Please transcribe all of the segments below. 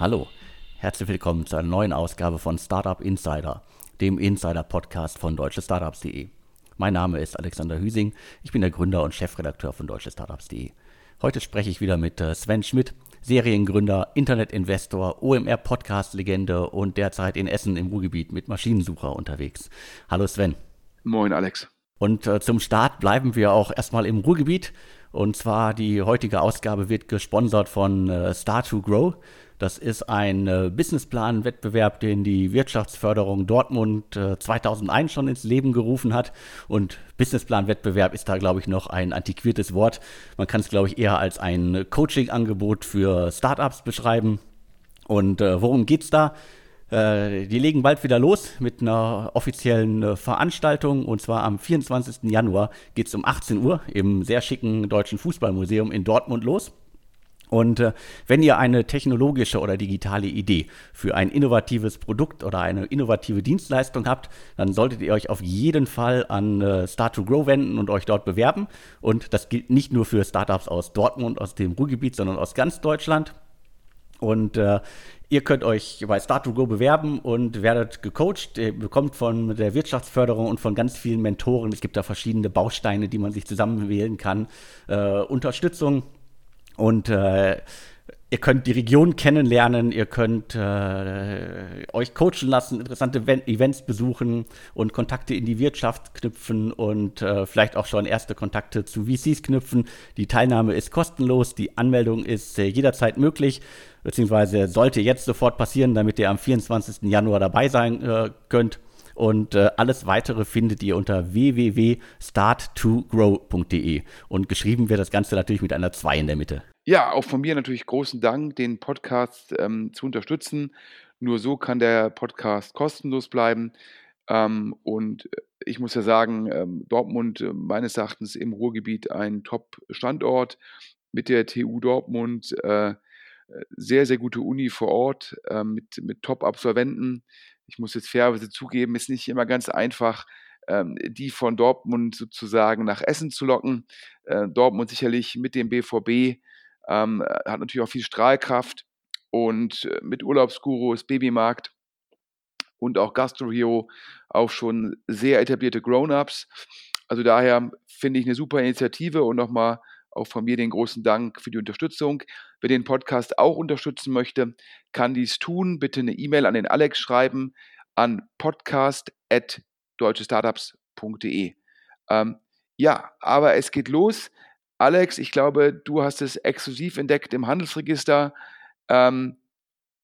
Hallo, herzlich willkommen zu einer neuen Ausgabe von Startup Insider, dem Insider-Podcast von deutschestartups.de. Mein Name ist Alexander Hüsing, ich bin der Gründer und Chefredakteur von deutschestartups.de. Heute spreche ich wieder mit äh, Sven Schmidt, Seriengründer, Internetinvestor, OMR-Podcast-Legende und derzeit in Essen im Ruhrgebiet mit Maschinensucher unterwegs. Hallo Sven. Moin Alex. Und äh, zum Start bleiben wir auch erstmal im Ruhrgebiet. Und zwar die heutige Ausgabe wird gesponsert von äh, Star2Grow. Das ist ein äh, Businessplan-Wettbewerb, den die Wirtschaftsförderung Dortmund äh, 2001 schon ins Leben gerufen hat. Und Businessplan-Wettbewerb ist da, glaube ich, noch ein antiquiertes Wort. Man kann es, glaube ich, eher als ein Coaching-Angebot für Startups beschreiben. Und äh, worum geht's da? Äh, die legen bald wieder los mit einer offiziellen äh, Veranstaltung und zwar am 24. Januar geht es um 18 Uhr im sehr schicken Deutschen Fußballmuseum in Dortmund los. Und äh, wenn ihr eine technologische oder digitale Idee für ein innovatives Produkt oder eine innovative Dienstleistung habt, dann solltet ihr euch auf jeden Fall an äh, Start to Grow wenden und euch dort bewerben. Und das gilt nicht nur für Startups aus Dortmund, aus dem Ruhrgebiet, sondern aus ganz Deutschland. Und äh, ihr könnt euch bei Start to Go bewerben und werdet gecoacht. Ihr bekommt von der Wirtschaftsförderung und von ganz vielen Mentoren, es gibt da verschiedene Bausteine, die man sich zusammenwählen kann, äh, Unterstützung und äh, ihr könnt die Region kennenlernen, ihr könnt äh, euch coachen lassen, interessante Events besuchen und Kontakte in die Wirtschaft knüpfen und äh, vielleicht auch schon erste Kontakte zu VCs knüpfen. Die Teilnahme ist kostenlos, die Anmeldung ist äh, jederzeit möglich, beziehungsweise sollte jetzt sofort passieren, damit ihr am 24. Januar dabei sein äh, könnt. Und äh, alles weitere findet ihr unter www.start2grow.de. Und geschrieben wird das Ganze natürlich mit einer 2 in der Mitte. Ja, auch von mir natürlich großen Dank, den Podcast ähm, zu unterstützen. Nur so kann der Podcast kostenlos bleiben. Ähm, und äh, ich muss ja sagen, ähm, Dortmund äh, meines Erachtens im Ruhrgebiet ein Top-Standort mit der TU Dortmund. Äh, sehr, sehr gute Uni vor Ort äh, mit, mit Top-Absolventen ich muss jetzt fairerweise zugeben, ist nicht immer ganz einfach, ähm, die von Dortmund sozusagen nach Essen zu locken. Äh, Dortmund sicherlich mit dem BVB ähm, hat natürlich auch viel Strahlkraft und äh, mit Urlaubsgurus, Babymarkt und auch Gastro auch schon sehr etablierte Grown-ups. Also daher finde ich eine super Initiative und nochmal auch von mir den großen Dank für die Unterstützung. Wer den Podcast auch unterstützen möchte, kann dies tun. Bitte eine E-Mail an den Alex schreiben an podcast.deutschestartups.de. Ähm, ja, aber es geht los. Alex, ich glaube, du hast es exklusiv entdeckt im Handelsregister. Ähm,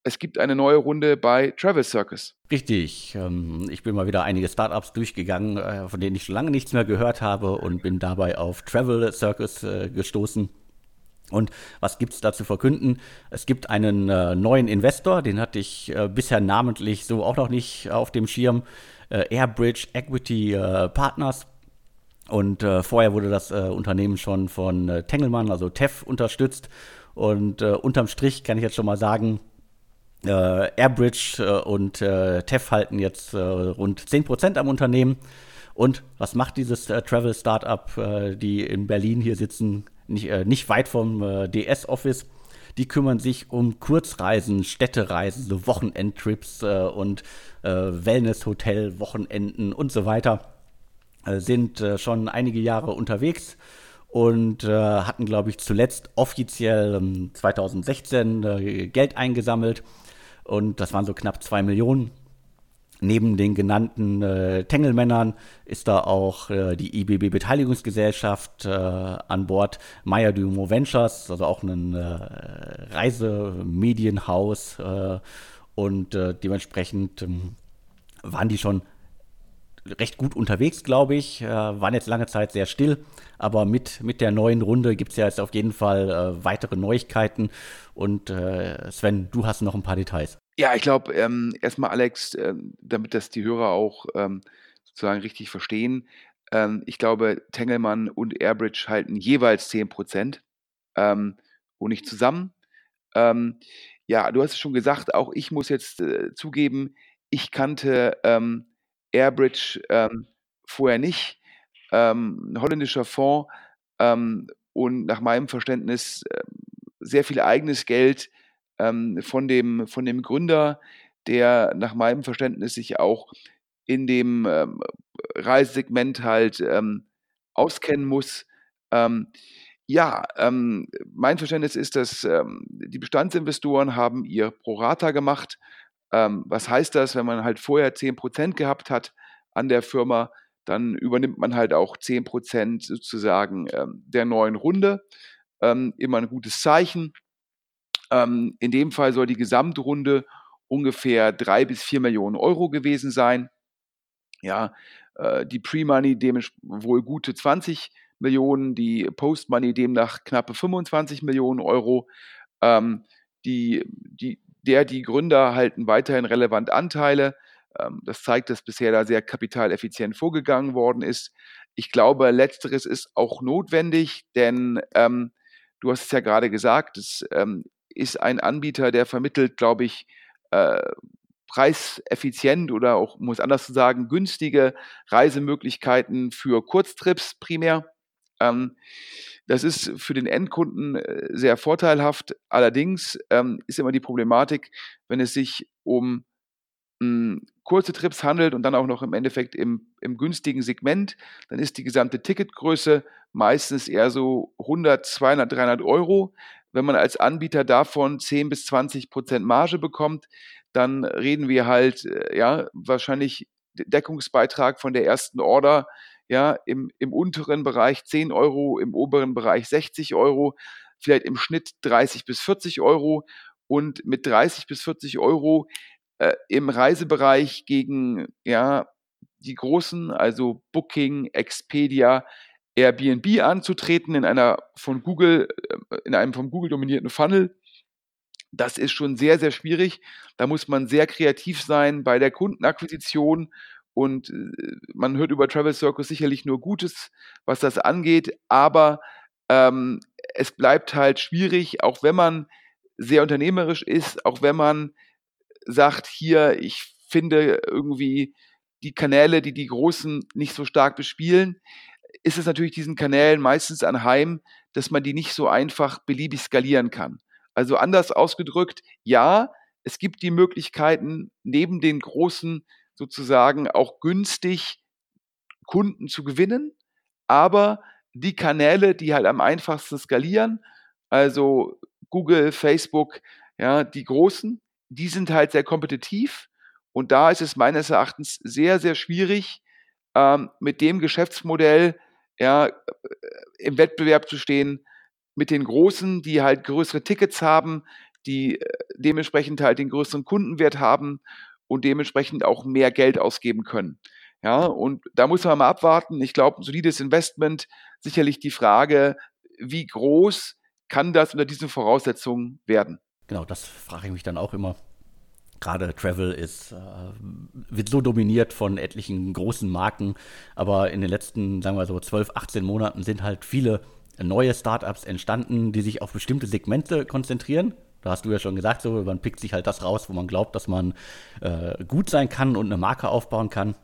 es gibt eine neue Runde bei Travis Circus. Richtig. Ähm, ich bin mal wieder einige Startups durchgegangen, äh, von denen ich schon lange nichts mehr gehört habe und bin dabei auf Travel Circus äh, gestoßen. Und was gibt es da zu verkünden? Es gibt einen äh, neuen Investor, den hatte ich bisher namentlich so auch noch nicht auf dem Schirm. Airbridge Equity Partners. Und äh, vorher wurde das äh, Unternehmen schon von Tengelmann, also TEF, unterstützt. Und unterm Strich kann ich jetzt schon mal sagen, Airbridge und TEF halten jetzt rund 10% am Unternehmen. Und was macht dieses Travel Startup, die in Berlin hier sitzen? nicht, äh, nicht weit vom äh, DS-Office. Die kümmern sich um Kurzreisen, Städtereisen, so Wochenendtrips äh, und äh, Wellness-Hotel, Wochenenden und so weiter. Äh, sind äh, schon einige Jahre unterwegs und hatten, glaube ich, zuletzt offiziell 2016 Geld eingesammelt. Und das waren so knapp zwei Millionen. Neben den genannten äh, Tengelmännern ist da auch äh, die IBB Beteiligungsgesellschaft äh, an Bord, Meyer Dumont Ventures, also auch ein äh, Reisemedienhaus äh, und äh, dementsprechend ähm, waren die schon recht gut unterwegs, glaube ich, äh, waren jetzt lange Zeit sehr still, aber mit, mit der neuen Runde gibt es ja jetzt auf jeden Fall weitere Neuigkeiten und Sven, du hast noch ein paar Details. Ja, ich glaube, ähm, erstmal Alex, äh, damit das die Hörer auch ähm, sozusagen richtig verstehen. Ähm, ich glaube, Tengelmann und Airbridge halten jeweils 10 Prozent ähm, und nicht zusammen. Ähm, ja, du hast es schon gesagt, auch ich muss jetzt äh, zugeben, ich kannte ähm, Airbridge ähm, vorher nicht. Ähm, ein holländischer Fonds ähm, und nach meinem Verständnis äh, sehr viel eigenes Geld ähm, von, dem, von dem Gründer, der nach meinem Verständnis sich auch in dem ähm, Reisesegment halt ähm, auskennen muss. Ähm, ja, ähm, mein Verständnis ist, dass die Bestandsinvestoren haben ihr Prorata gemacht. Ähm, was heißt das, wenn man halt vorher 10% gehabt hat an der Firma, dann übernimmt man halt auch 10% sozusagen ähm, der neuen Runde. Ähm, immer ein gutes Zeichen. Ähm, in dem Fall soll die Gesamtrunde ungefähr drei bis vier Millionen Euro gewesen sein. Ja, äh, die Pre-Money dementsprechend wohl gute 20 Millionen, die Post-Money demnach knappe 25 Millionen Euro. Ähm, die, die, der, die Gründer halten weiterhin relevant Anteile. Ähm, das zeigt, dass bisher da sehr kapitaleffizient vorgegangen worden ist. Ich glaube, letzteres ist auch notwendig, denn ähm, du hast es ja gerade gesagt, es ähm, ist ein Anbieter, der vermittelt, glaube ich, äh, preiseffizient oder auch, muss anders sagen, günstige Reisemöglichkeiten für Kurztrips primär. Ähm, das ist für den Endkunden äh, sehr vorteilhaft. Allerdings ähm, ist immer die Problematik, wenn es sich um hm, kurze Trips handelt und dann auch noch im Endeffekt im, im günstigen Segment, dann ist die gesamte Ticketgröße meistens eher so 100, 200, 300 Euro. Wenn man als Anbieter davon 10 bis 20 Prozent Marge bekommt, dann reden wir halt, äh, ja, wahrscheinlich Deckungsbeitrag von der ersten Order, ja, im, im unteren Bereich 10 Euro, im oberen Bereich 60 Euro, vielleicht im Schnitt 30 bis 40 Euro und mit 30 bis 40 Euro äh, im Reisebereich gegen, ja, die großen, also Booking, Expedia, Airbnb anzutreten in einer von Google, äh, in einem von Google dominierten Funnel das ist schon sehr, sehr schwierig. Da muss man sehr kreativ sein bei der Kundenakquisition und äh, man hört über Travel Circus sicherlich nur Gutes, was das angeht, aber ähm, es bleibt halt schwierig, auch wenn man sehr unternehmerisch ist, auch wenn man sagt, hier, ich finde irgendwie die Kanäle, die die Großen nicht so stark bespielen, ist es natürlich diesen Kanälen meistens anheim, dass man die nicht so einfach beliebig skalieren kann. Also anders ausgedrückt, ja, es gibt die Möglichkeiten, neben den großen sozusagen auch günstig Kunden zu gewinnen, aber die Kanäle, die halt am einfachsten skalieren, also Google, Facebook, ja, die großen, die sind halt sehr kompetitiv und da ist es meines Erachtens sehr, sehr schwierig, ähm, mit dem Geschäftsmodell ja, äh, im Wettbewerb zu stehen, mit den Großen, die halt größere Tickets haben, die äh, dementsprechend halt den größeren Kundenwert haben und dementsprechend auch mehr Geld ausgeben können. Ja, und da muss man mal abwarten. Ich glaube, ein solides Investment, sicherlich die Frage, wie groß kann das unter diesen Voraussetzungen werden? Genau, das frage ich mich dann auch immer. Gerade Travel ist, äh, wird so dominiert von etlichen großen Marken, aber in den letzten, sagen wir so, 12, 18 Monaten sind halt viele neue Startups entstanden, die sich auf bestimmte Segmente konzentrieren. Da hast du ja schon gesagt, so, man pickt sich halt das raus, wo man glaubt, dass man äh, gut sein kann und eine Marke aufbauen kann.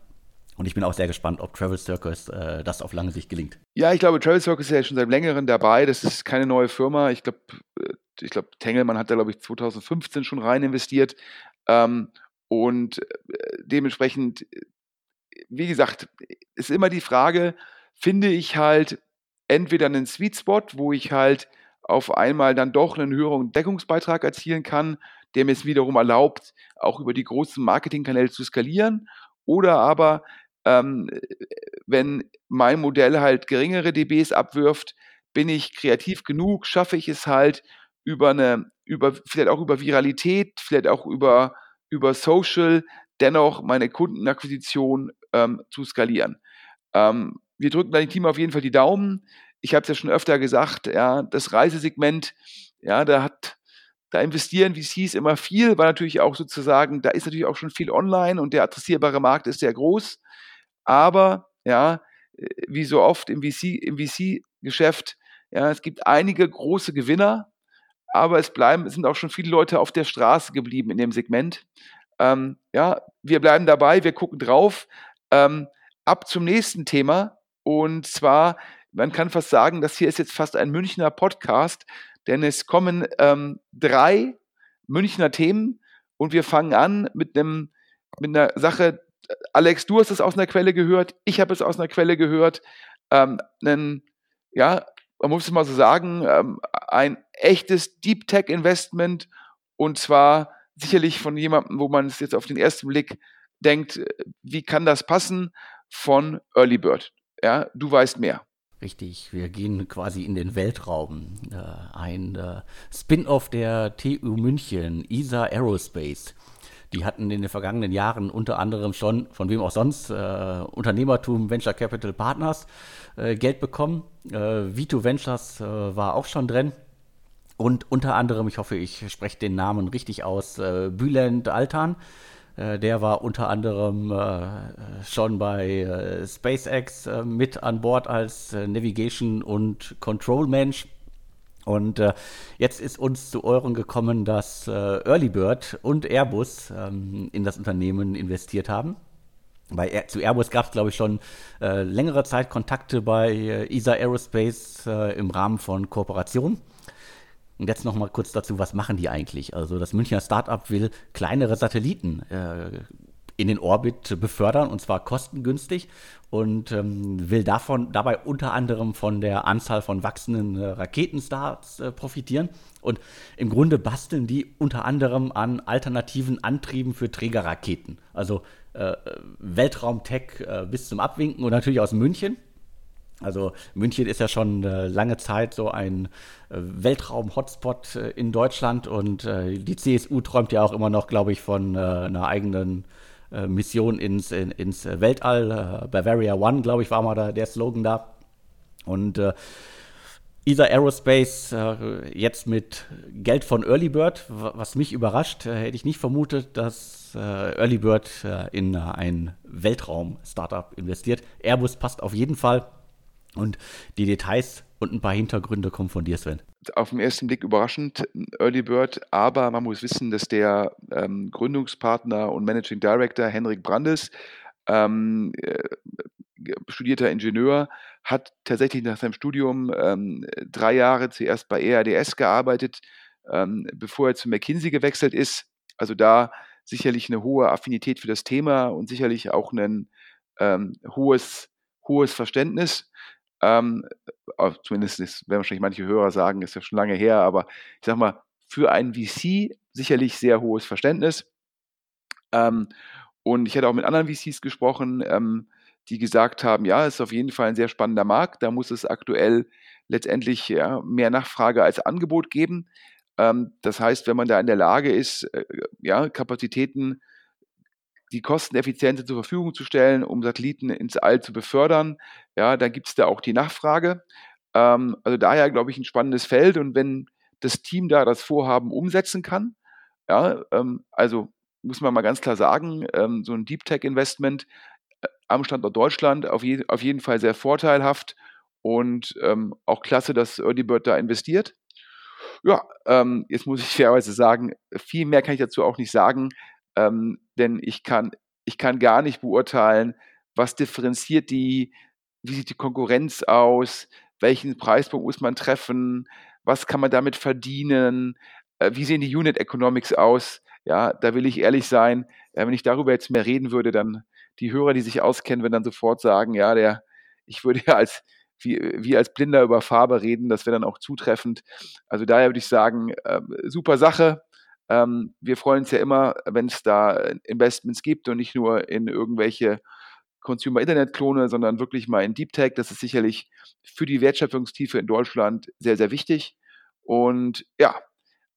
Und ich bin auch sehr gespannt, ob Travel Circus äh, das auf lange Sicht gelingt. Ja, ich glaube, Travel Circus ist ja schon seit längerem dabei. Das ist keine neue Firma. Ich glaube, äh, ich glaube, Tengelmann hat da, glaube ich, 2015 schon rein investiert. Ähm, und äh, dementsprechend, wie gesagt, ist immer die Frage, finde ich halt entweder einen Sweet Spot, wo ich halt auf einmal dann doch einen höheren Deckungsbeitrag erzielen kann, der mir es wiederum erlaubt, auch über die großen Marketingkanäle zu skalieren. Oder aber, ähm, wenn mein Modell halt geringere DBs abwirft, bin ich kreativ genug, schaffe ich es halt über eine, über, vielleicht auch über Viralität, vielleicht auch über, über Social, dennoch meine Kundenakquisition ähm, zu skalieren. Ähm, wir drücken deinem Team auf jeden Fall die Daumen. Ich habe es ja schon öfter gesagt, ja, das Reisesegment, ja, da hat, da investieren VCs immer viel, weil natürlich auch sozusagen, da ist natürlich auch schon viel online und der adressierbare Markt ist sehr groß. Aber, ja, äh, wie so oft im VC, im VC-Geschäft, ja, es gibt einige große Gewinner, aber es bleiben, es sind auch schon viele Leute auf der Straße geblieben in dem Segment. Ähm, ja, wir bleiben dabei, wir gucken drauf. Ähm, ab zum nächsten Thema. Und zwar, man kann fast sagen, das hier ist jetzt fast ein Münchner Podcast, denn es kommen ähm, drei Münchner Themen und wir fangen an mit einem mit einer Sache. Alex, du hast es aus einer Quelle gehört, ich habe es aus einer Quelle gehört. Ähm, einen, ja, man muss es mal so sagen, ähm, ein echtes Deep Tech Investment und zwar sicherlich von jemandem, wo man es jetzt auf den ersten Blick denkt, wie kann das passen, von Early Bird. Ja, du weißt mehr. Richtig, wir gehen quasi in den Weltraum. Äh, ein äh, Spin-off der TU München, ESA Aerospace. Die hatten in den vergangenen Jahren unter anderem schon, von wem auch sonst, äh, Unternehmertum Venture Capital Partners äh, Geld bekommen. Äh, Vito Ventures war auch schon drin. Und unter anderem, ich hoffe, ich spreche den Namen richtig aus, Bülent Altan. Äh, der war unter anderem äh, schon bei äh, SpaceX mit an Bord als Navigation- und Control-Mensch. Und äh, jetzt ist uns zu Ohren gekommen, dass Early Bird und Airbus ähm, in das Unternehmen investiert haben. Bei, zu Airbus gab es, glaube ich, schon längere Zeit Kontakte bei ESA Aerospace im Rahmen von Kooperationen. Und jetzt noch mal kurz dazu, was machen die eigentlich? Also das Münchner Startup will kleinere Satelliten äh, in den Orbit befördern und zwar kostengünstig und ähm, will davon dabei unter anderem von der Anzahl von wachsenden äh, Raketenstarts äh, profitieren. Und im Grunde basteln die unter anderem an alternativen Antrieben für Trägerraketen. Also äh, Weltraumtech äh, bis zum Abwinken und natürlich aus München. Also München ist ja schon äh, lange Zeit so ein äh, Weltraum-Hotspot äh, in Deutschland und die CSU träumt ja auch immer noch, glaube ich, von einer eigenen Mission ins, in, ins Weltall. Bavaria One, glaube ich, war mal der Slogan da. Und ESA Aerospace jetzt mit Geld von Early Bird, was mich überrascht, hätte ich nicht vermutet, dass Early Bird in ein Weltraum-Startup investiert. Airbus passt auf jeden Fall und die Details und ein paar Hintergründe kommen von dir, Sven. Auf den ersten Blick überraschend, Early Bird, aber man muss wissen, dass der ähm, Gründungspartner und Managing Director Henrik Brandes, ähm, äh, studierter Ingenieur, hat tatsächlich nach seinem Studium ähm, drei Jahre zuerst bei ERDS gearbeitet, ähm, bevor er zu McKinsey gewechselt ist. Also da sicherlich eine hohe Affinität für das Thema und sicherlich auch ein ähm, hohes, hohes Verständnis ähm, zumindest ist, werden wahrscheinlich manche Hörer sagen, ist ja schon lange her, aber ich sag mal, für einen VC sicherlich sehr hohes Verständnis. Ähm, und ich hatte auch mit anderen VCs gesprochen, ähm, die gesagt haben, ja, es ist auf jeden Fall ein sehr spannender Markt. Da muss es aktuell letztendlich ja, mehr Nachfrage als Angebot geben. Ähm, das heißt, wenn man da in der Lage ist, äh, ja, Kapazitäten die kosteneffiziente zur Verfügung zu stellen, um Satelliten ins All zu befördern. Ja, da gibt es da auch die Nachfrage. Ähm, also daher, glaube ich, ein spannendes Feld. Und wenn das Team da das Vorhaben umsetzen kann, ja, ähm, also muss man mal ganz klar sagen, ähm, so ein Deep Tech Investment äh, am Standort Deutschland auf, je, auf jeden Fall sehr vorteilhaft und ähm, auch klasse, dass Early Bird da investiert. Ja, ähm, jetzt muss ich fairerweise sagen, viel mehr kann ich dazu auch nicht sagen ähm, denn ich kann, ich kann gar nicht beurteilen, was differenziert die, wie sieht die Konkurrenz aus, welchen Preispunkt muss man treffen, was kann man damit verdienen, äh, wie sehen die Unit Economics aus. Ja, da will ich ehrlich sein, äh, wenn ich darüber jetzt mehr reden würde, dann die Hörer, die sich auskennen, würden dann sofort sagen, ja, der, ich würde ja als wie, wie als Blinder über Farbe reden, das wäre dann auch zutreffend. Also daher würde ich sagen, äh, super Sache. Ähm, wir freuen uns ja immer, wenn es da Investments gibt und nicht nur in irgendwelche Consumer-Internet-Klone, sondern wirklich mal in Deep Tech. Das ist sicherlich für die Wertschöpfungstiefe in Deutschland sehr, sehr wichtig. Und ja,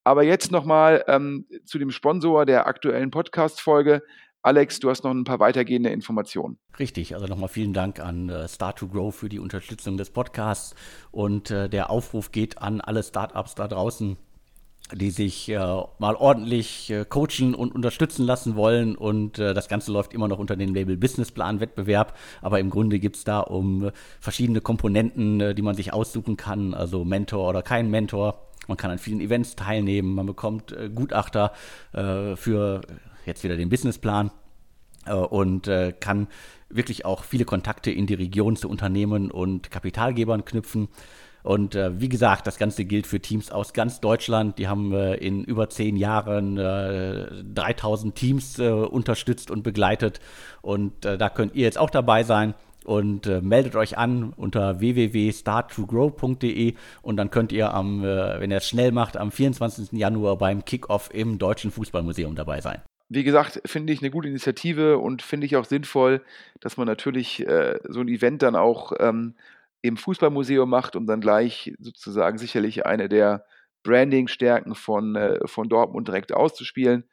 aber jetzt nochmal ähm, zu dem Sponsor der aktuellen Podcast-Folge. Alex, du hast noch ein paar weitergehende Informationen. Richtig, also nochmal vielen Dank an äh, Start to Grow für die Unterstützung des Podcasts. Und äh, der Aufruf geht an alle Startups da draußen, die sich äh, mal ordentlich äh, coachen und unterstützen lassen wollen. Und äh, das Ganze läuft immer noch unter dem Label Businessplan-Wettbewerb. Aber im Grunde gibt es da um äh, verschiedene Komponenten, äh, die man sich aussuchen kann. Also Mentor oder kein Mentor. Man kann an vielen Events teilnehmen. Man bekommt äh, Gutachter für jetzt wieder den Businessplan und kann wirklich auch viele Kontakte in die Region zu Unternehmen und Kapitalgebern knüpfen. Und äh, wie gesagt, das Ganze gilt für Teams aus ganz Deutschland. Die haben äh, in über zehn Jahren äh, 3000 Teams äh, unterstützt und begleitet. Und äh, da könnt ihr jetzt auch dabei sein. Und äh, meldet euch an unter www.starttogrow.de und dann könnt ihr am, wenn ihr es schnell macht, am 24. Januar beim Kickoff im Deutschen Fußballmuseum dabei sein wie gesagt, finde ich eine gute Initiative und finde ich auch sinnvoll, dass man natürlich äh, so ein Event dann auch ähm, im Fußballmuseum macht, um dann gleich sozusagen sicherlich eine der Branding-Stärken von, äh, von Dortmund direkt auszuspielen.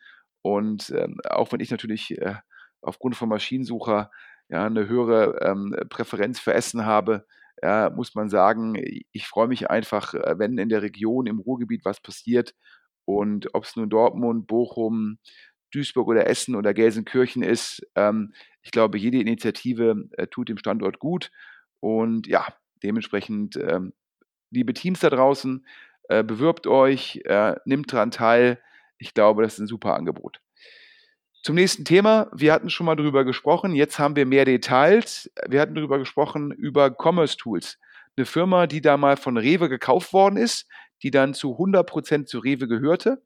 Und ähm, auch wenn ich natürlich äh, aufgrund von Maschinensucher ja, eine höhere ähm, Präferenz für Essen habe, ja, muss man sagen, ich freue mich einfach, äh, wenn in der Region, im Ruhrgebiet was passiert. Und ob es nun Dortmund, Bochum, Duisburg oder Essen oder Gelsenkirchen ist, ähm, ich glaube, jede Initiative äh, tut dem Standort gut. Und ja, dementsprechend, ähm, liebe Teams da draußen, äh, bewirbt euch, äh, nimmt daran teil. Ich glaube, das ist ein super Angebot. Zum nächsten Thema. Wir hatten schon mal darüber gesprochen. Jetzt haben wir mehr Details. Wir hatten darüber gesprochen über Commerce Tools. Eine Firma, die da mal von Rewe gekauft worden ist, die dann zu 100% zu Rewe gehörte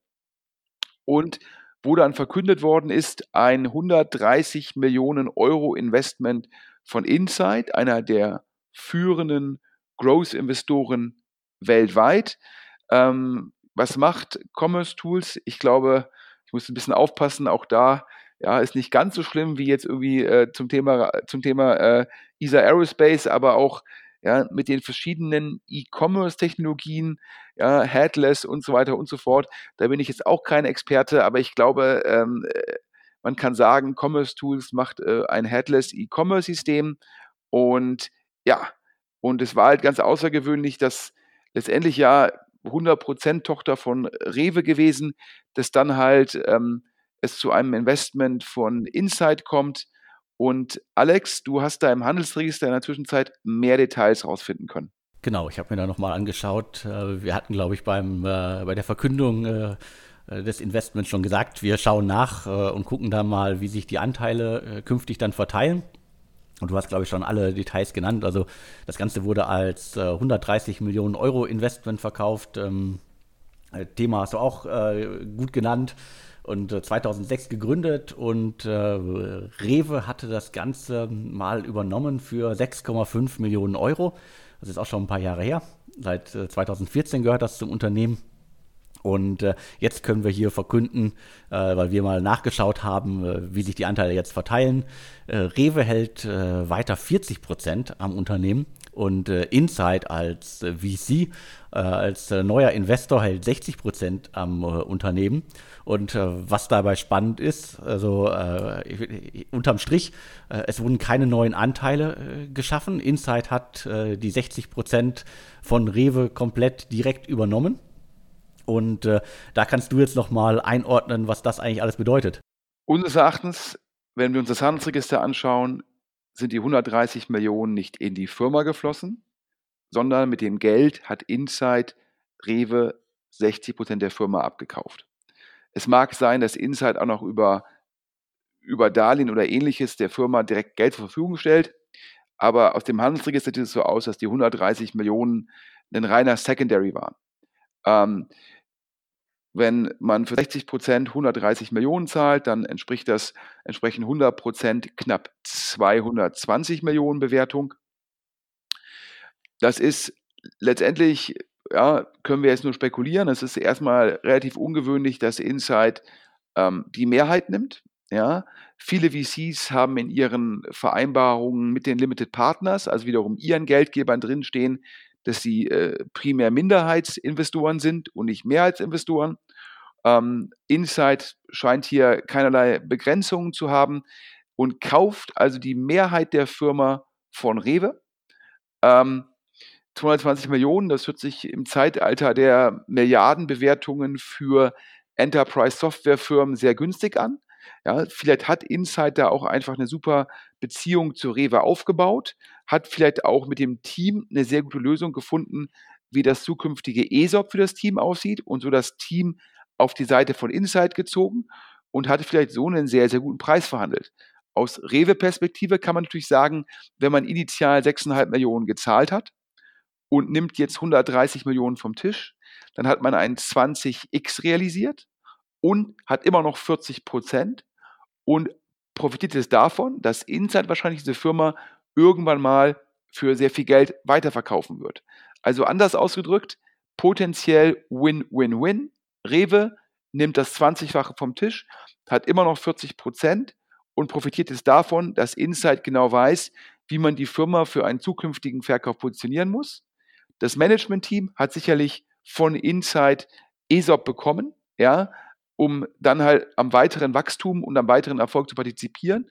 und wo dann verkündet worden ist, ein 130 Millionen Euro Investment von Insight, einer der führenden Growth-Investoren weltweit. Ähm, was macht Commerce Tools? Ich glaube, ich muss ein bisschen aufpassen, auch da ja, ist nicht ganz so schlimm wie jetzt irgendwie äh, zum Thema, zum Thema äh, ESA Aerospace, aber auch ja, mit den verschiedenen E-Commerce-Technologien, ja, Headless und so weiter und so fort. Da bin ich jetzt auch kein Experte, aber ich glaube, ähm, äh, man kann sagen, Commerce Tools macht äh, ein Headless E-Commerce-System und ja, und es war halt ganz außergewöhnlich, dass letztendlich ja 100% Tochter von Rewe gewesen, dass dann halt ähm, es zu einem Investment von Insight kommt. Und Alex, du hast da im Handelsregister in der Zwischenzeit mehr Details rausfinden können. Genau, ich habe mir da nochmal angeschaut. Äh, wir hatten, glaube ich, beim, äh, bei der Verkündung äh, des Investments schon gesagt, wir schauen nach und gucken dann mal, wie sich die Anteile künftig dann verteilen. Und du hast, glaube ich, schon alle Details genannt. Also das Ganze wurde als äh, 130 Millionen Euro Investment verkauft. Ähm, äh, Thema hast du auch äh, gut genannt. Und 2006 äh, gegründet und äh, Rewe hatte das Ganze mal übernommen für 6,5 Millionen Euro. Das ist auch schon ein paar Jahre her. Seit 2014 gehört das zum Unternehmen. Und äh, jetzt können wir hier verkünden, äh, weil wir mal nachgeschaut haben, äh, wie sich die Anteile jetzt verteilen. Äh, Rewe hält äh, weiter 40 Prozent am Unternehmen und äh, Insight als VC, als neuer Investor hält 60 Prozent am Unternehmen. Und was dabei spannend ist, also unterm Strich, es wurden keine neuen Anteile geschaffen. Insight hat die 60 Prozent von Rewe komplett direkt übernommen und äh, da kannst du jetzt nochmal einordnen, was das eigentlich alles bedeutet. Unseres Erachtens, wenn wir uns das Handelsregister anschauen, sind die 130 Millionen nicht in die Firma geflossen, sondern mit dem Geld hat Insight Rewe 60 Prozent der Firma abgekauft. Es mag sein, dass Insight auch noch über, über Darlehen oder ähnliches der Firma direkt Geld zur Verfügung stellt, aber aus dem Handelsregister sieht es so aus, dass die 130 Millionen ein reiner Secondary waren. Ähm, wenn man für 60 Prozent 130 Millionen zahlt, dann entspricht das entsprechend 100 Prozent knapp 220 Millionen Bewertung. Das ist letztendlich, ja, können wir jetzt nur spekulieren. Es ist erstmal relativ ungewöhnlich, dass Insight ähm, die Mehrheit nimmt. Ja, viele VCs haben in ihren Vereinbarungen mit den Limited Partners, also wiederum ihren Geldgebern drinstehen, dass sie äh, primär Minderheitsinvestoren sind und nicht Mehrheitsinvestoren. Ähm, Insight scheint hier keinerlei Begrenzungen zu haben und kauft also die Mehrheit der Firma von Rewe. Ähm, 220 Millionen, das hört sich im Zeitalter der Milliardenbewertungen für Enterprise-Software-Firmen sehr günstig an. Ja, vielleicht hat Insight da auch einfach eine super Beziehung zu Rewe aufgebaut, hat vielleicht auch mit dem Team eine sehr gute Lösung gefunden, wie das zukünftige ESOP für das Team aussieht und so das Team auf die Seite von Insight gezogen und hatte vielleicht so einen sehr, sehr guten Preis verhandelt. Aus Rewe-Perspektive kann man natürlich sagen, wenn man initial 6,5 Millionen gezahlt hat und nimmt jetzt 130 Millionen vom Tisch, dann hat man ein 20x realisiert und hat immer noch 40 Prozent und profitiert es davon, dass Insight wahrscheinlich diese Firma irgendwann mal für sehr viel Geld weiterverkaufen wird. Also anders ausgedrückt, potenziell Win-Win-Win. Rewe nimmt das 20-fache vom Tisch, hat immer noch 40 Prozent und profitiert es davon, dass Insight genau weiß, wie man die Firma für einen zukünftigen Verkauf positionieren muss. Das Management-Team hat sicherlich von Insight ESOP bekommen, ja, um dann halt am weiteren Wachstum und am weiteren Erfolg zu partizipieren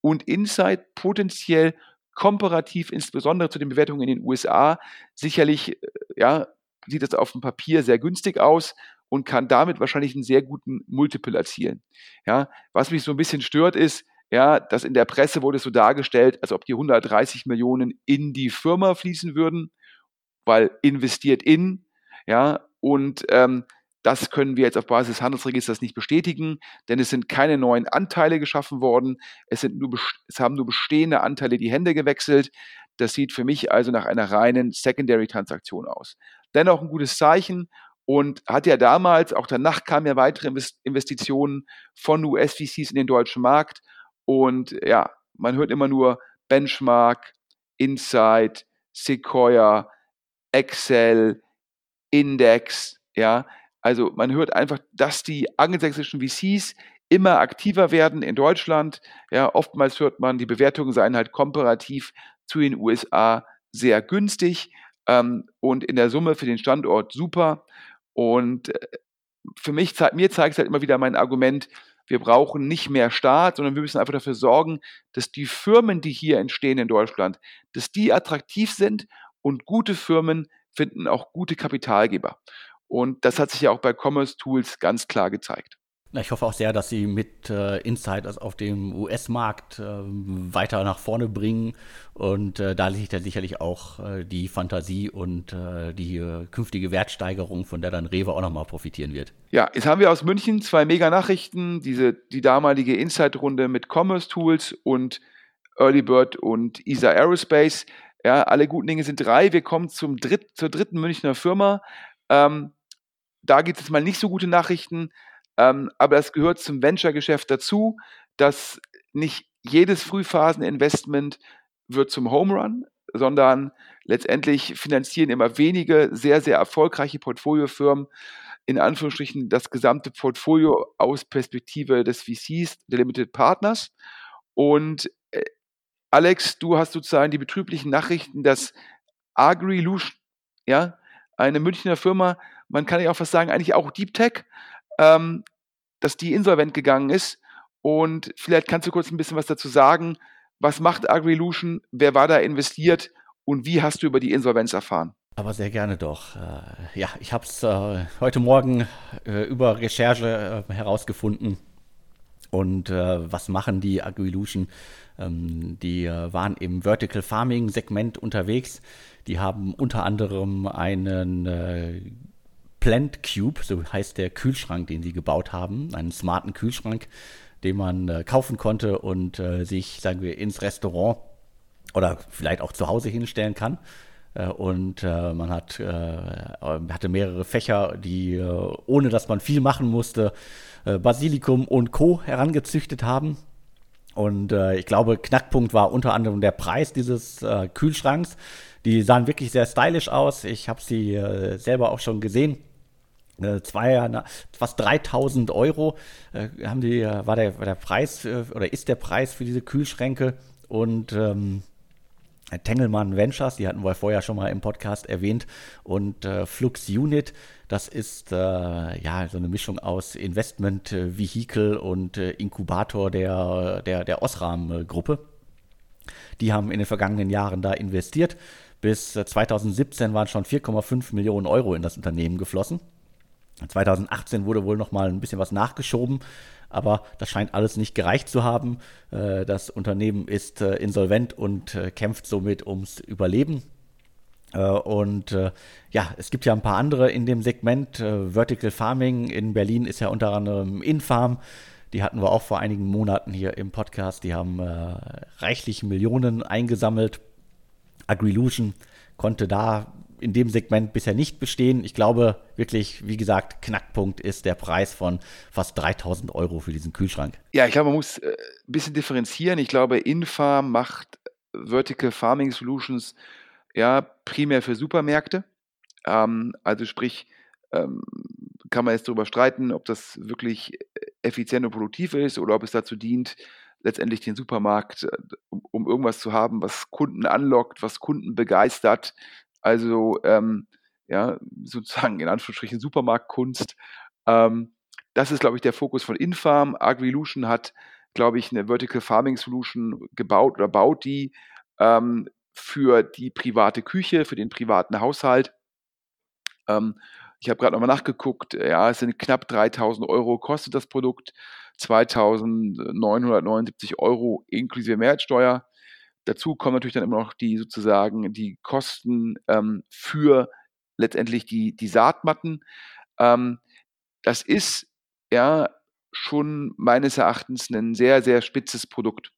und Insight potenziell komparativ, insbesondere zu den Bewertungen in den USA, sicherlich, äh, ja, sieht das auf dem Papier sehr günstig aus und kann damit wahrscheinlich einen sehr guten Multiple erzielen. Ja, was mich so ein bisschen stört ist, ja, dass in der Presse wurde es so dargestellt, als ob die 130 Millionen in die Firma fließen würden, weil investiert in, ja, und ähm, das können wir jetzt auf Basis des Handelsregisters nicht bestätigen, denn es sind keine neuen Anteile geschaffen worden. Es, sind nur, es haben nur bestehende Anteile die Hände gewechselt. Das sieht für mich also nach einer reinen Secondary-Transaktion aus. Dennoch ein gutes Zeichen und hat ja damals, auch danach kamen ja weitere Investitionen von US-VCs in den deutschen Markt. Und ja, man hört immer nur Benchmark, Insight, Sequoia, Excel, Index, ja, also man hört einfach, dass die angelsächsischen VCs immer aktiver werden in Deutschland. Ja, oftmals hört man, die Bewertungen seien halt komparativ zu den USA sehr günstig ähm, und in der Summe für den Standort super. Und äh, für mich, mir zeigt es halt immer wieder mein Argument, wir brauchen nicht mehr Staat, sondern wir müssen einfach dafür sorgen, dass die Firmen, die hier entstehen in Deutschland, dass die attraktiv sind und gute Firmen finden auch gute Kapitalgeber. Und das hat sich ja auch bei Commerce Tools ganz klar gezeigt. Ich hoffe auch sehr, dass sie mit äh, Insiders auf dem US-Markt äh, weiter nach vorne bringen. Und äh, da liegt ja sicherlich auch äh, die Fantasie und äh, die äh, künftige Wertsteigerung, von der dann Rewe auch nochmal profitieren wird. Ja, jetzt haben wir aus München zwei Mega-Nachrichten. Diese, die damalige Insight-Runde mit Commerce Tools und Early Bird und ESA Aerospace. Ja, alle guten Dinge sind drei. Wir kommen zum dritt, zur dritten Münchner Firma. Ähm, da gibt es mal nicht so gute Nachrichten, ähm, aber das gehört zum Venture-Geschäft dazu, dass nicht jedes Frühphasen-Investment wird zum Home Run, sondern letztendlich finanzieren immer wenige sehr, sehr erfolgreiche Portfoliofirmen in Anführungsstrichen das gesamte Portfolio aus Perspektive des VCs, der Limited Partners. Und äh, Alex, du hast sozusagen die betrüblichen Nachrichten, dass AgriLution, ja, eine Münchner Firma, man kann ja auch fast sagen, eigentlich auch Deep Tech, ähm, dass die insolvent gegangen ist. Und vielleicht kannst du kurz ein bisschen was dazu sagen. Was macht AgriLution? Wer war da investiert? Und wie hast du über die Insolvenz erfahren? Aber sehr gerne doch. Äh, ja, ich habe es äh, heute Morgen äh, über Recherche herausgefunden. Und was machen die AgriLution? Ähm, die waren im Vertical Farming Segment unterwegs. Die haben unter anderem einen äh, Plant Cube, so heißt der Kühlschrank, den sie gebaut haben, einen smarten Kühlschrank, den man äh, kaufen konnte und äh, sich, sagen wir, ins Restaurant oder vielleicht auch zu Hause hinstellen kann. Äh, und äh, man hat, äh, hatte mehrere Fächer, die, ohne dass man viel machen musste, Basilikum und Co. herangezüchtet haben. Und äh, ich glaube, Knackpunkt war unter anderem der Preis dieses äh, Kühlschranks. Die sahen wirklich sehr stylisch aus. Ich habe sie äh, selber auch schon gesehen. Äh, zwei, fast 3000 Euro äh, haben die, äh, war, der, war der Preis äh, oder ist der Preis für diese Kühlschränke. Und ähm, Tengelmann Ventures, die hatten wir vorher schon mal im Podcast erwähnt, und äh, Flux Unit, das ist äh, ja so eine Mischung aus Investment äh, Vehicle und äh, Inkubator der, der, der Osram-Gruppe. Die haben in den vergangenen Jahren da investiert. Bis 2017 äh, waren schon 4,5 Millionen Euro in das Unternehmen geflossen. 2018 wurde wohl noch mal ein bisschen was nachgeschoben, aber das scheint alles nicht gereicht zu haben. Äh, das Unternehmen ist äh, insolvent und äh, kämpft somit ums Überleben. Und ja, es gibt ja ein paar andere in dem Segment. Vertical Farming in Berlin ist ja unter anderem Infarm. Die hatten wir auch vor einigen Monaten hier im Podcast. Die haben reichlich Millionen eingesammelt. Agrilution konnte da in dem Segment bisher nicht bestehen. Ich glaube wirklich, wie gesagt, Knackpunkt ist der Preis von fast 3000 Euro für diesen Kühlschrank. Ja, ich glaube, man muss äh, ein bisschen differenzieren. Ich glaube, Infarm macht Vertical Farming Solutions ja primär für Supermärkte. Ähm, also sprich, ähm, kann man jetzt darüber streiten, ob das wirklich effizient und produktiv ist oder ob es dazu dient, letztendlich den Supermarkt, äh, um irgendwas zu haben, was Kunden anlockt, was Kunden begeistert. Also ähm, ja, sozusagen in Anführungsstrichen Supermarktkunst. Ähm, das ist, glaube ich, der Fokus von Infarm. Agrilution hat, glaube ich, eine Vertical Farming Solution gebaut oder baut die ähm, für die private Küche, für den privaten Haushalt. Ähm, ich habe gerade nochmal nachgeguckt, ja, es sind knapp 3000 Euro kostet das Produkt, 2979 Euro inklusive Mehrwertsteuer. Dazu kommen natürlich dann immer noch die sozusagen die Kosten ähm, für letztendlich die, die Saatmatten. Ähm, das ist ja schon meines Erachtens ein sehr, sehr spitzes Produkt.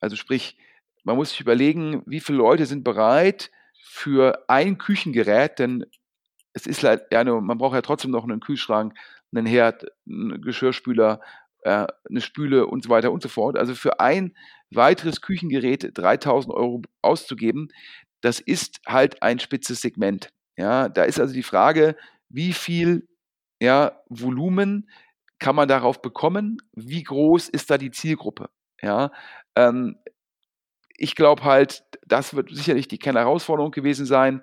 Also sprich, man muss sich überlegen, wie viele Leute sind bereit für ein Küchengerät, denn es ist halt, ja, man braucht ja trotzdem noch einen Kühlschrank, einen Herd, einen Geschirrspüler, äh, eine Spüle und so weiter und so fort. Also für ein weiteres Küchengerät 3000 Euro auszugeben, das ist halt ein spitzes Segment. Ja, da ist also die Frage, wie viel ja, Volumen kann man darauf bekommen? Wie groß ist da die Zielgruppe? Ja, ähm, ich glaube halt, das wird sicherlich die Kernherausforderung gewesen sein.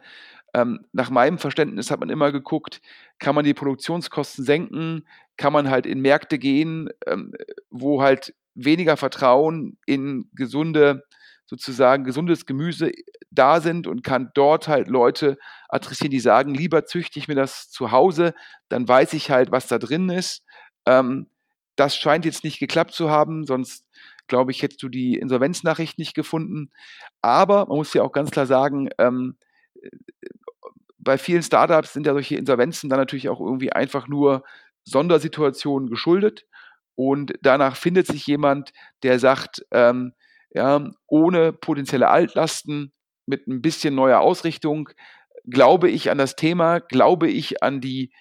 Ähm, nach meinem Verständnis hat man immer geguckt, kann man die Produktionskosten senken, kann man halt in Märkte gehen, ähm, wo halt weniger Vertrauen in gesunde, sozusagen gesundes Gemüse da sind und kann dort halt Leute adressieren, die sagen, lieber züchte ich mir das zu Hause, dann weiß ich halt, was da drin ist. Ähm, das scheint jetzt nicht geklappt zu haben, sonst glaube ich, hättest du die Insolvenznachricht nicht gefunden. Aber man muss ja auch ganz klar sagen, ähm, bei vielen Startups sind ja solche Insolvenzen dann natürlich auch irgendwie einfach nur Sondersituationen geschuldet. Und danach findet sich jemand, der sagt, ähm, ja, ohne potenzielle Altlasten, mit ein bisschen neuer Ausrichtung, glaube ich an das Thema, glaube ich an die,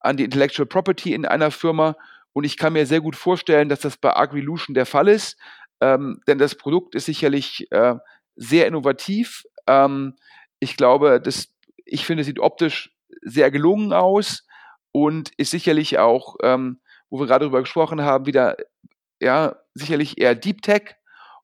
an die Intellectual Property in einer Firma. Und ich kann mir sehr gut vorstellen, dass das bei Agrilution der Fall ist, ähm, denn das Produkt ist sicherlich äh, sehr innovativ. Ähm, ich glaube, das, ich finde, es sieht optisch sehr gelungen aus und ist sicherlich auch, ähm, wo wir gerade darüber gesprochen haben, wieder ja sicherlich eher Deep Tech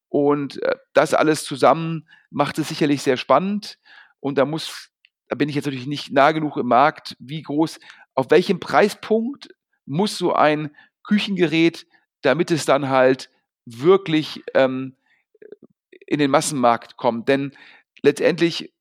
und äh, das alles zusammen macht es sicherlich sehr spannend und da muss, da bin ich jetzt natürlich nicht nah genug im Markt, wie groß, auf welchem Preispunkt muss so ein Küchengerät, damit es dann halt wirklich ähm, in den Massenmarkt kommt. Denn letztendlich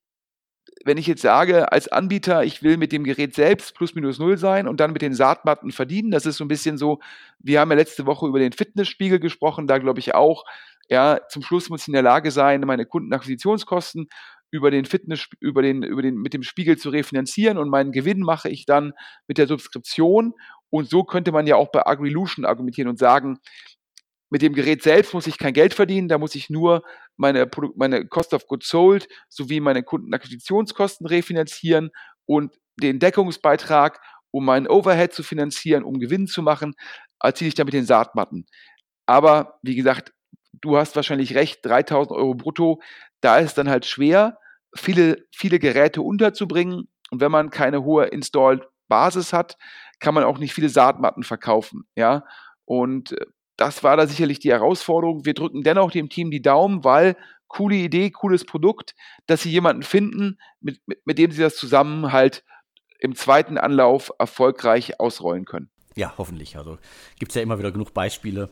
wenn ich jetzt sage, als Anbieter, ich will mit dem Gerät selbst plus minus null sein und dann mit den Saatmatten verdienen, das ist so ein bisschen so, wir haben ja letzte Woche über den Fitnessspiegel gesprochen, da glaube ich auch, ja, zum Schluss muss ich in der Lage sein, meine Kundenakquisitionskosten über den Fitness, über den, über den, mit dem Spiegel zu refinanzieren und meinen Gewinn mache ich dann mit der Subskription. Und so könnte man ja auch bei Agrilution argumentieren und sagen, mit dem Gerät selbst muss ich kein Geld verdienen, da muss ich nur meine, meine Cost of Goods Sold sowie meine Kundenakquisitionskosten refinanzieren und den Deckungsbeitrag, um meinen Overhead zu finanzieren, um Gewinn zu machen, erziele ich dann mit den Saatmatten. Aber wie gesagt, du hast wahrscheinlich recht, 3000 Euro brutto, da ist dann halt schwer, viele, viele Geräte unterzubringen. Und wenn man keine hohe Installed Basis hat, kann man auch nicht viele Saatmatten verkaufen. Ja, und äh, das war da sicherlich die Herausforderung. Wir drücken dennoch dem Team die Daumen, weil coole Idee, cooles Produkt, dass sie jemanden finden, mit, mit, mit dem sie das zusammen halt im zweiten Anlauf erfolgreich ausrollen können. Ja, hoffentlich. Also gibt es ja immer wieder genug Beispiele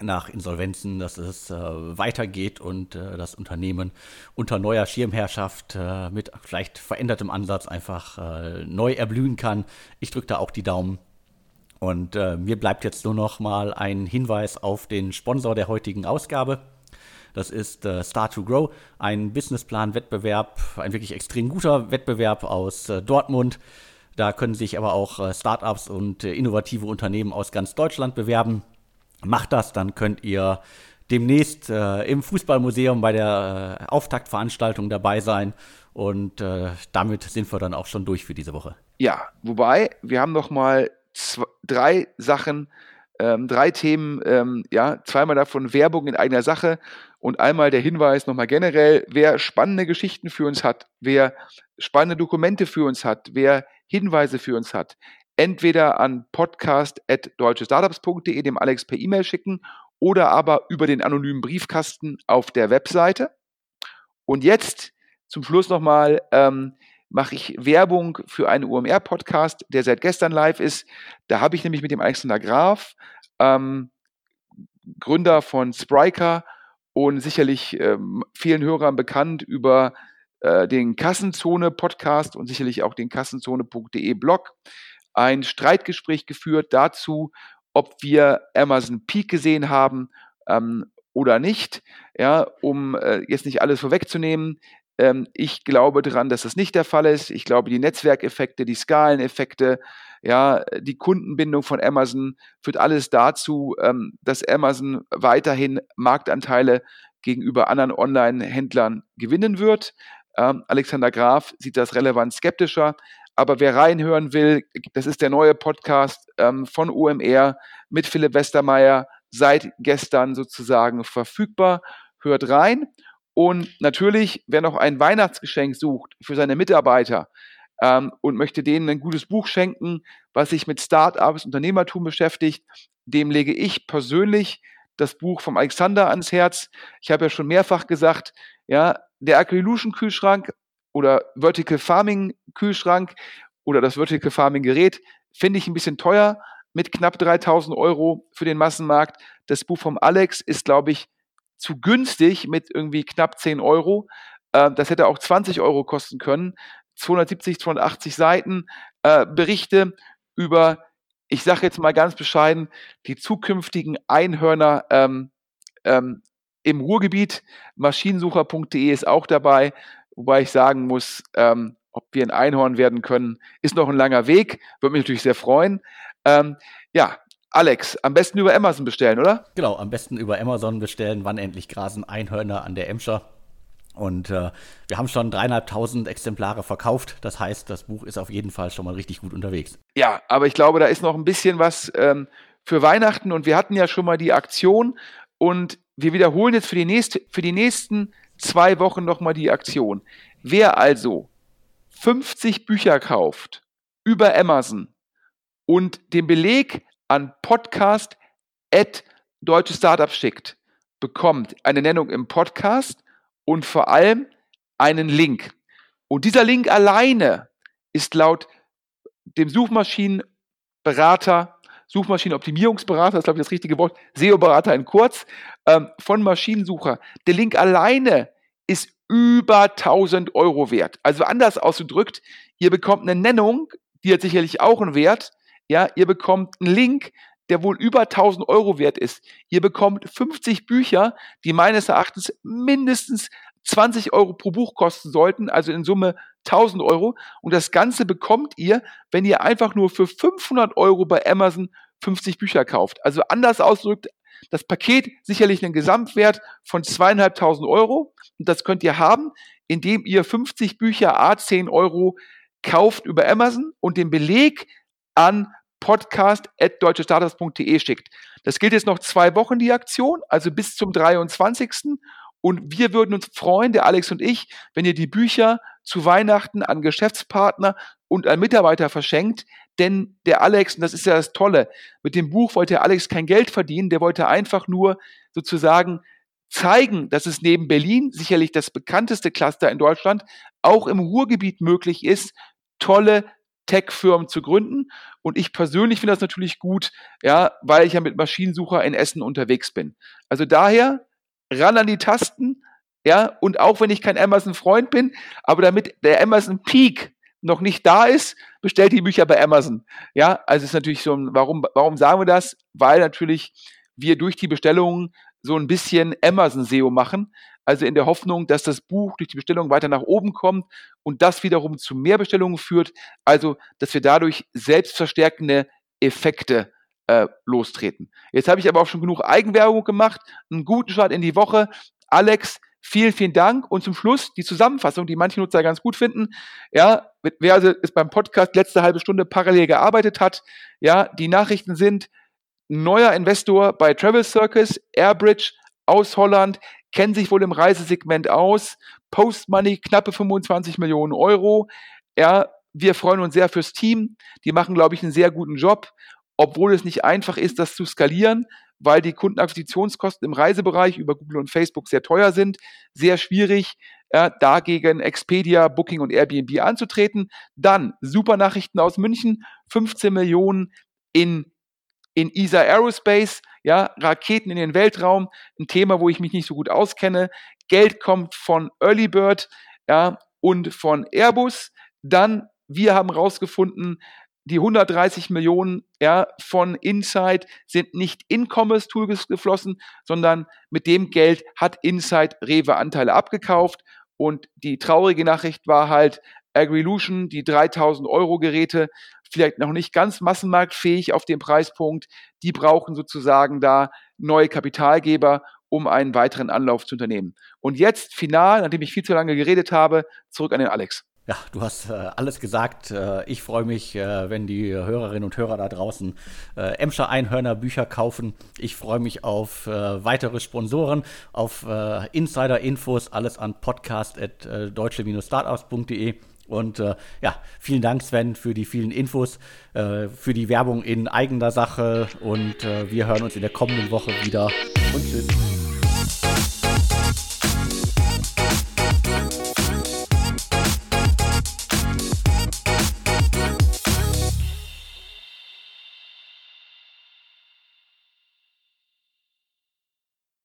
nach Insolvenzen, dass es äh, weitergeht und äh, das Unternehmen unter neuer Schirmherrschaft äh, mit vielleicht verändertem Ansatz einfach äh, neu erblühen kann. Ich drücke da auch die Daumen. Und äh, mir bleibt jetzt nur noch mal ein Hinweis auf den Sponsor der heutigen Ausgabe. Das ist äh, Start to Grow, ein Businessplan-Wettbewerb, ein wirklich extrem guter Wettbewerb aus äh, Dortmund. Da können sich aber auch äh, Startups und äh, innovative Unternehmen aus ganz Deutschland bewerben. Macht das, dann könnt ihr demnächst äh, im Fußballmuseum bei der äh, Auftaktveranstaltung dabei sein. Und damit sind wir dann auch schon durch für diese Woche. Ja, wobei wir haben noch mal zwei, drei Sachen, ähm, drei Themen, ähm, ja, zweimal davon Werbung in eigener Sache und einmal der Hinweis nochmal generell, wer spannende Geschichten für uns hat, wer spannende Dokumente für uns hat, wer Hinweise für uns hat, entweder an podcast.deutschestartups.de, dem Alex per E-Mail schicken oder aber über den anonymen Briefkasten auf der Webseite. Und jetzt zum Schluss nochmal ähm, mache ich Werbung für einen UMR-Podcast, der seit gestern live ist. Da habe ich nämlich mit dem Alexander Graf, ähm, Gründer von Spriker und sicherlich ähm, vielen Hörern bekannt über äh, den Kassenzone-Podcast und sicherlich auch den kassenzone.de Blog, ein Streitgespräch geführt dazu, ob wir Amazon Peak gesehen haben ähm, oder nicht, ja, um äh, jetzt nicht alles vorwegzunehmen. Ähm, ich glaube daran, dass das nicht der Fall ist. Ich glaube, die Netzwerkeffekte, die Skaleneffekte, ja, die Kundenbindung von Amazon führt alles dazu, ähm, dass Amazon weiterhin Marktanteile gegenüber anderen Online-Händlern gewinnen wird. Ähm, Alexander Graf sieht das relevant skeptischer. Aber wer reinhören will, das ist der neue Podcast ähm, von OMR mit Philipp Westermeier, seit gestern sozusagen verfügbar. Hört rein. Und natürlich, wer noch ein Weihnachtsgeschenk sucht für seine Mitarbeiter ähm, und möchte denen ein gutes Buch schenken, was sich mit Startups, Unternehmertum beschäftigt, dem lege ich persönlich das Buch vom Alexander ans Herz. Ich habe ja schon mehrfach gesagt, ja, der Agrilution Kühlschrank oder Vertical Farming Kühlschrank oder das Vertical Farming Gerät finde ich ein bisschen teuer mit knapp 3000 Euro für den Massenmarkt. Das Buch vom Alex ist, glaube ich, zu günstig mit irgendwie knapp 10 Euro. Äh, das hätte auch 20 Euro kosten können. 270, 280 Seiten äh, Berichte über, ich sage jetzt mal ganz bescheiden, die zukünftigen Einhörner ähm, ähm, im Ruhrgebiet. Maschinensucher.de ist auch dabei, wobei ich sagen muss, ähm, ob wir ein Einhorn werden können, ist noch ein langer Weg. Würde mich natürlich sehr freuen. Ähm, ja, Alex, am besten über Amazon bestellen, oder? Genau, am besten über Amazon bestellen, wann endlich grasen Einhörner an der Emscher. Und äh, wir haben schon dreieinhalbtausend Exemplare verkauft. Das heißt, das Buch ist auf jeden Fall schon mal richtig gut unterwegs. Ja, aber ich glaube, da ist noch ein bisschen was ähm, für Weihnachten. Und wir hatten ja schon mal die Aktion. Und wir wiederholen jetzt für die, nächste, für die nächsten zwei Wochen nochmal die Aktion. Wer also 50 Bücher kauft über Amazon und den Beleg an Podcast at deutsche Startups schickt, bekommt eine Nennung im Podcast und vor allem einen Link. Und dieser Link alleine ist laut dem Suchmaschinenberater, Suchmaschinenoptimierungsberater, das ist glaube ich das richtige Wort, SEO-Berater in kurz, ähm, von Maschinensucher. Der Link alleine ist über 1000 Euro wert. Also anders ausgedrückt, ihr bekommt eine Nennung, die hat sicherlich auch einen Wert. Ja, ihr bekommt einen Link, der wohl über 1000 Euro wert ist. Ihr bekommt 50 Bücher, die meines Erachtens mindestens 20 Euro pro Buch kosten sollten, also in Summe 1000 Euro. Und das Ganze bekommt ihr, wenn ihr einfach nur für 500 Euro bei Amazon 50 Bücher kauft. Also anders ausgedrückt, das Paket sicherlich einen Gesamtwert von zweieinhalbtausend Euro. Und das könnt ihr haben, indem ihr 50 Bücher A 10 Euro kauft über Amazon und den Beleg an podcast.deutschestartups.de schickt. Das gilt jetzt noch zwei Wochen, die Aktion, also bis zum 23. Und wir würden uns freuen, der Alex und ich, wenn ihr die Bücher zu Weihnachten an Geschäftspartner und an Mitarbeiter verschenkt. Denn der Alex, und das ist ja das Tolle, mit dem Buch wollte Alex kein Geld verdienen, der wollte einfach nur sozusagen zeigen, dass es neben Berlin, sicherlich das bekannteste Cluster in Deutschland, auch im Ruhrgebiet möglich ist, tolle Tech-Firmen zu gründen. Und ich persönlich finde das natürlich gut, ja, weil ich ja mit Maschinensucher in Essen unterwegs bin. Also daher ran an die Tasten, ja, und auch wenn ich kein Amazon-Freund bin, aber damit der Amazon Peak noch nicht da ist, bestellt die Bücher bei Amazon. Ja, also ist natürlich so, warum, warum sagen wir das? Weil natürlich wir durch die Bestellungen so ein bisschen Amazon-SEO machen. Also in der Hoffnung, dass das Buch durch die Bestellung weiter nach oben kommt und das wiederum zu mehr Bestellungen führt. Also, dass wir dadurch selbstverstärkende Effekte äh, lostreten. Jetzt habe ich aber auch schon genug Eigenwerbung gemacht. Einen guten Start in die Woche. Alex, vielen, vielen Dank. Und zum Schluss die Zusammenfassung, die manche Nutzer ganz gut finden. Ja, wer also ist beim Podcast letzte halbe Stunde parallel gearbeitet hat, ja, die Nachrichten sind, neuer Investor bei Travel Circus, Airbridge aus Holland, kennen sich wohl im Reisesegment aus, Post Money knappe 25 Millionen Euro. Ja, wir freuen uns sehr fürs Team. Die machen, glaube ich, einen sehr guten Job, obwohl es nicht einfach ist, das zu skalieren, weil die Kundenakquisitionskosten im Reisebereich über Google und Facebook sehr teuer sind. Sehr schwierig, ja, dagegen Expedia, Booking und Airbnb anzutreten. Dann super Nachrichten aus München, 15 Millionen in in ESA Aerospace, ja, Raketen in den Weltraum, ein Thema, wo ich mich nicht so gut auskenne. Geld kommt von Early Bird, ja, und von Airbus. Dann, wir haben herausgefunden, die 130 Millionen ja, von Insight sind nicht in Commerce Tools geflossen, sondern mit dem Geld hat Insight Rewe Anteile abgekauft. Und die traurige Nachricht war halt, Agrilution, die 3000 Euro Geräte, vielleicht noch nicht ganz massenmarktfähig auf dem Preispunkt. Die brauchen sozusagen da neue Kapitalgeber, um einen weiteren Anlauf zu unternehmen. Und jetzt final, nachdem ich viel zu lange geredet habe, zurück an den Alex. Ja, du hast äh, alles gesagt. Äh, ich freue mich, äh, wenn die Hörerinnen und Hörer da draußen äh, Emscher Einhörner Bücher kaufen. Ich freue mich auf äh, weitere Sponsoren, auf äh, Insider-Infos, alles an podcast.deutsche-startups.de. Und äh, ja, vielen Dank, Sven, für die vielen Infos, äh, für die Werbung in eigener Sache. Und äh, wir hören uns in der kommenden Woche wieder. Und tschüss.